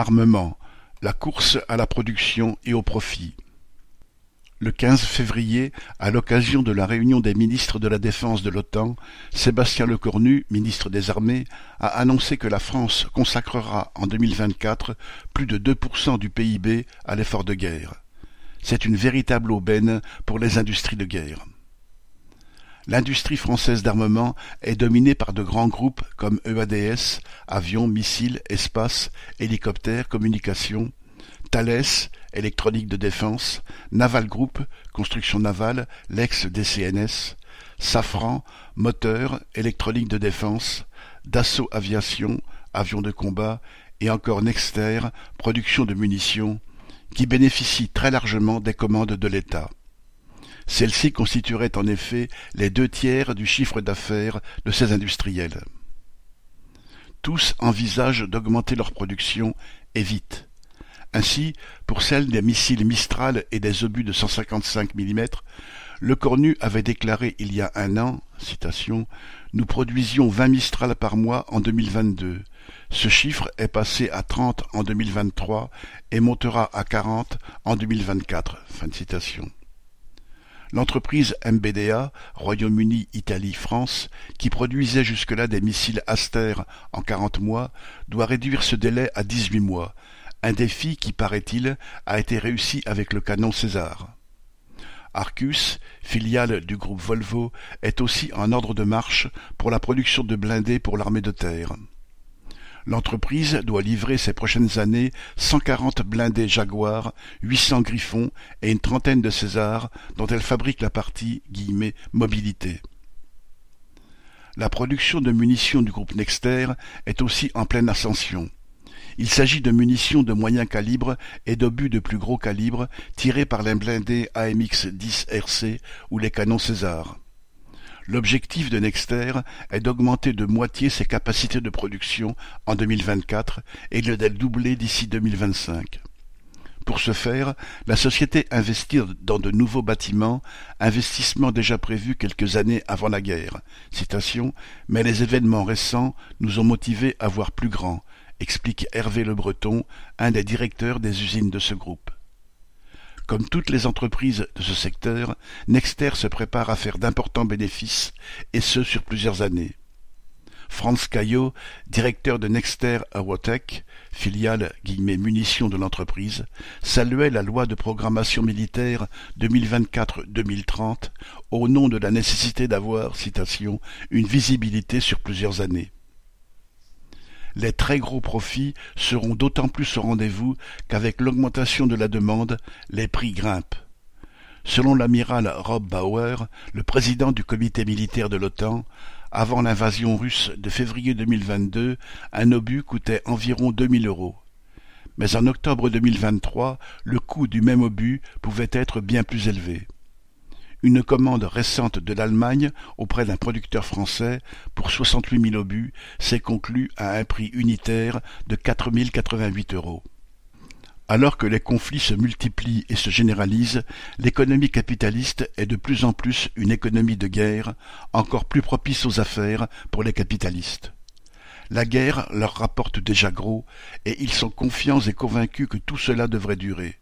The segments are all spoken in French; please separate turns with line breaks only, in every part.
Armement, la course à la production et au profit. Le 15 février, à l'occasion de la réunion des ministres de la Défense de l'OTAN, Sébastien Lecornu, ministre des Armées, a annoncé que la France consacrera en 2024 plus de 2% du PIB à l'effort de guerre. C'est une véritable aubaine pour les industries de guerre. L'industrie française d'armement est dominée par de grands groupes comme EADS, avions, missiles, espace, hélicoptères, communications, Thales, électronique de défense, Naval Group, construction navale, l'ex-DCNS, Safran, moteur, électronique de défense, Dassault Aviation, avions de combat, et encore Nexter, production de munitions, qui bénéficient très largement des commandes de l'État. Celles-ci constitueraient en effet les deux tiers du chiffre d'affaires de ces industriels. Tous envisagent d'augmenter leur production, et vite. Ainsi, pour celle des missiles Mistral et des obus de 155 mm, le Cornu avait déclaré il y a un an, Nous produisions 20 Mistral par mois en 2022. Ce chiffre est passé à 30 en 2023 et montera à 40 en 2024. Fin de citation. L'entreprise MBDA, Royaume-Uni, Italie, France, qui produisait jusque-là des missiles Aster en 40 mois, doit réduire ce délai à 18 mois, un défi qui, paraît-il, a été réussi avec le canon César. Arcus, filiale du groupe Volvo, est aussi en ordre de marche pour la production de blindés pour l'armée de terre. L'entreprise doit livrer ces prochaines années 140 blindés Jaguar, 800 Griffons et une trentaine de César dont elle fabrique la partie mobilité. La production de munitions du groupe Nexter est aussi en pleine ascension. Il s'agit de munitions de moyen calibre et d'obus de plus gros calibre tirés par les blindés AMX-10 RC ou les canons César. L'objectif de Nexter est d'augmenter de moitié ses capacités de production en 2024 et de les doubler d'ici 2025. Pour ce faire, la société investit dans de nouveaux bâtiments, investissement déjà prévu quelques années avant la guerre. Mais les événements récents nous ont motivés à voir plus grand, explique Hervé Le Breton, un des directeurs des usines de ce groupe. Comme toutes les entreprises de ce secteur, Nexter se prépare à faire d'importants bénéfices, et ce sur plusieurs années. Franz Caillot, directeur de Nexter Aerotech, filiale guillemets munitions de l'entreprise, saluait la loi de programmation militaire 2024-2030 au nom de la nécessité d'avoir, citation, une visibilité sur plusieurs années les très gros profits seront d'autant plus au rendez-vous qu'avec l'augmentation de la demande, les prix grimpent. Selon l'amiral Rob Bauer, le président du comité militaire de l'OTAN, avant l'invasion russe de février 2022, un obus coûtait environ 2000 euros. Mais en octobre 2023, le coût du même obus pouvait être bien plus élevé. Une commande récente de l'Allemagne auprès d'un producteur français pour soixante-huit mille obus s'est conclue à un prix unitaire de quatre mille quatre-vingt-huit euros. Alors que les conflits se multiplient et se généralisent, l'économie capitaliste est de plus en plus une économie de guerre, encore plus propice aux affaires pour les capitalistes. La guerre leur rapporte déjà gros, et ils sont confiants et convaincus que tout cela devrait durer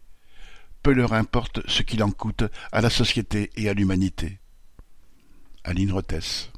peu leur importe ce qu'il en coûte à la société et à l'humanité. Aline Rothès